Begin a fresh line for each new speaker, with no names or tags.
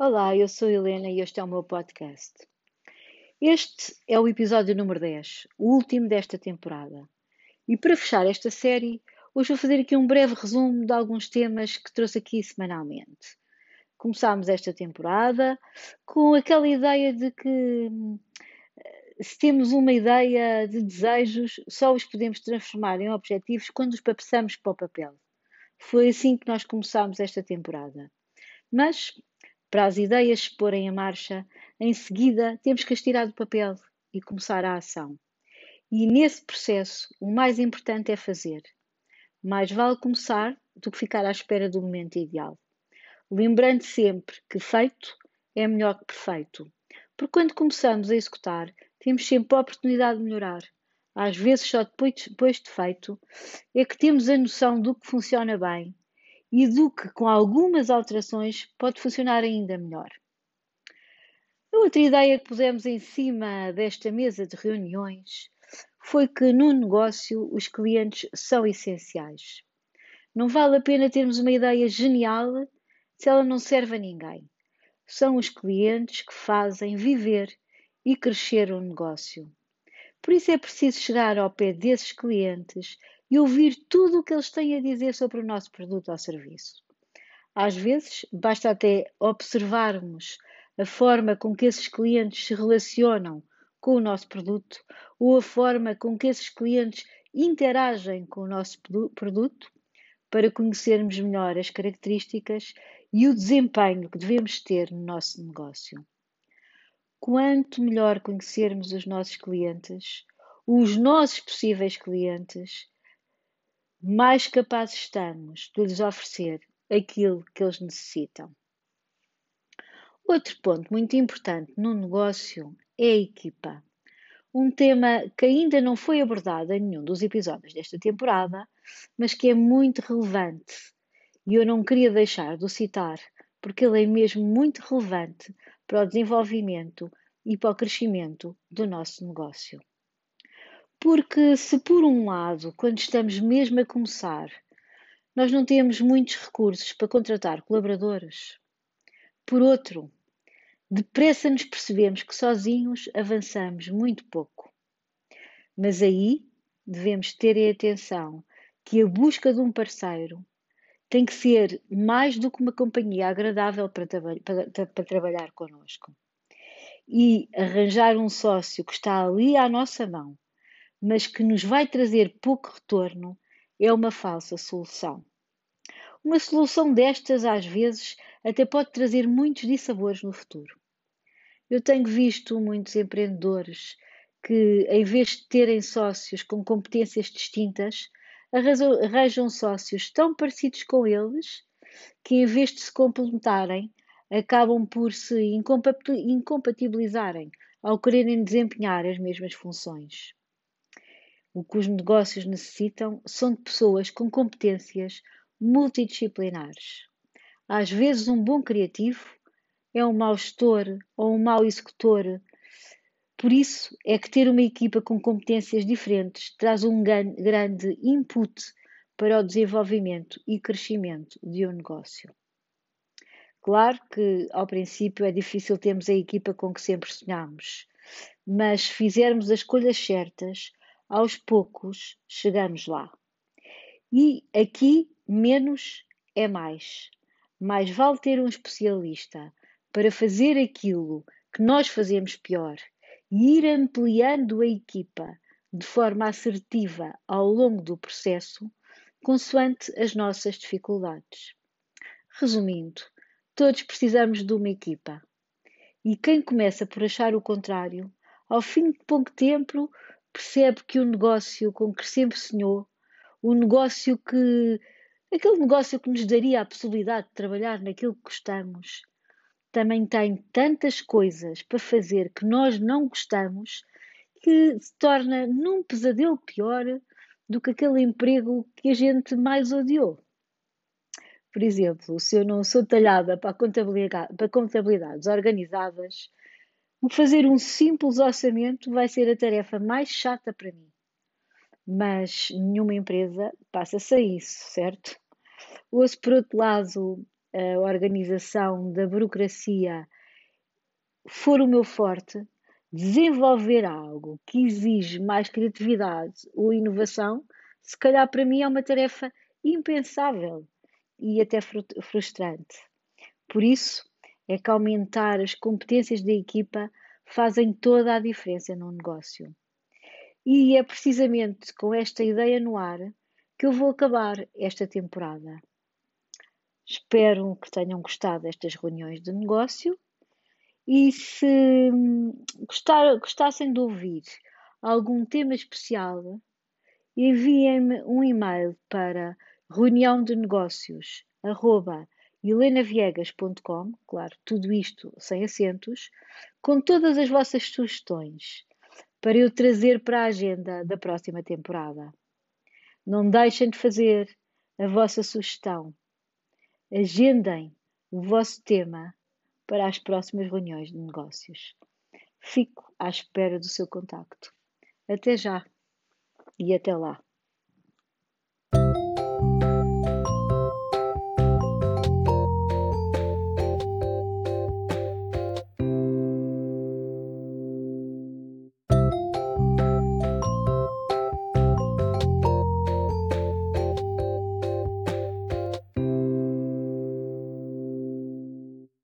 Olá, eu sou Helena e este é o meu podcast. Este é o episódio número 10, o último desta temporada. E para fechar esta série, hoje vou fazer aqui um breve resumo de alguns temas que trouxe aqui semanalmente. Começámos esta temporada com aquela ideia de que se temos uma ideia de desejos, só os podemos transformar em objetivos quando os passamos para o papel. Foi assim que nós começámos esta temporada. Mas, para as ideias se porem em marcha, em seguida temos que as tirar do papel e começar a ação. E nesse processo, o mais importante é fazer. Mais vale começar do que ficar à espera do momento ideal. Lembrando sempre que feito é melhor que perfeito. Porque quando começamos a executar, temos sempre a oportunidade de melhorar. Às vezes, só depois, depois de feito, é que temos a noção do que funciona bem e do que, com algumas alterações, pode funcionar ainda melhor. A outra ideia que pusemos em cima desta mesa de reuniões foi que no negócio os clientes são essenciais. Não vale a pena termos uma ideia genial se ela não serve a ninguém. São os clientes que fazem viver e crescer o negócio. Por isso é preciso chegar ao pé desses clientes e ouvir tudo o que eles têm a dizer sobre o nosso produto ou serviço. Às vezes, basta até observarmos a forma com que esses clientes se relacionam com o nosso produto ou a forma com que esses clientes interagem com o nosso produto para conhecermos melhor as características e o desempenho que devemos ter no nosso negócio. Quanto melhor conhecermos os nossos clientes, os nossos possíveis clientes, mais capazes estamos de lhes oferecer aquilo que eles necessitam. Outro ponto muito importante no negócio é a equipa. Um tema que ainda não foi abordado em nenhum dos episódios desta temporada, mas que é muito relevante e eu não queria deixar de o citar porque ele é mesmo muito relevante para o desenvolvimento e para o crescimento do nosso negócio. Porque, se por um lado, quando estamos mesmo a começar, nós não temos muitos recursos para contratar colaboradores, por outro, depressa nos percebemos que sozinhos avançamos muito pouco. Mas aí devemos ter em atenção que a busca de um parceiro tem que ser mais do que uma companhia agradável para, para, para trabalhar connosco. E arranjar um sócio que está ali à nossa mão, mas que nos vai trazer pouco retorno, é uma falsa solução. Uma solução destas, às vezes, até pode trazer muitos dissabores no futuro. Eu tenho visto muitos empreendedores que, em vez de terem sócios com competências distintas, arranjam sócios tão parecidos com eles que, em vez de se complementarem, acabam por se incompatibilizarem ao quererem desempenhar as mesmas funções. O que os negócios necessitam são de pessoas com competências multidisciplinares. Às vezes, um bom criativo é um mau gestor ou um mau executor por isso é que ter uma equipa com competências diferentes traz um grande input para o desenvolvimento e crescimento de um negócio. Claro que ao princípio é difícil termos a equipa com que sempre sonhamos, mas se fizermos as escolhas certas, aos poucos chegamos lá. E aqui menos é mais. Mais vale ter um especialista para fazer aquilo que nós fazemos pior e ir ampliando a equipa de forma assertiva ao longo do processo, consoante as nossas dificuldades. Resumindo, todos precisamos de uma equipa. E quem começa por achar o contrário, ao fim de pouco tempo, percebe que o negócio com que sempre sonhou, o negócio que. aquele negócio que nos daria a possibilidade de trabalhar naquilo que gostamos, também tem tantas coisas para fazer que nós não gostamos que se torna num pesadelo pior do que aquele emprego que a gente mais odiou. Por exemplo, se eu não sou talhada para, contabilidade, para contabilidades organizadas, o fazer um simples orçamento vai ser a tarefa mais chata para mim. Mas nenhuma empresa passa-se a isso, certo? Ou se por outro lado a organização da burocracia for o meu forte, desenvolver algo que exige mais criatividade ou inovação, se calhar para mim é uma tarefa impensável e até frustrante. Por isso, é que aumentar as competências da equipa fazem toda a diferença no negócio. E é precisamente com esta ideia no ar que eu vou acabar esta temporada. Espero que tenham gostado destas reuniões de negócio e se gostar, gostassem de ouvir algum tema especial, enviem-me um e-mail para reunião de negócios helenaviegas.com, claro, tudo isto sem acentos, com todas as vossas sugestões para eu trazer para a agenda da próxima temporada. Não deixem de fazer a vossa sugestão. Agendem o vosso tema para as próximas reuniões de negócios. Fico à espera do seu contacto. Até já e até lá.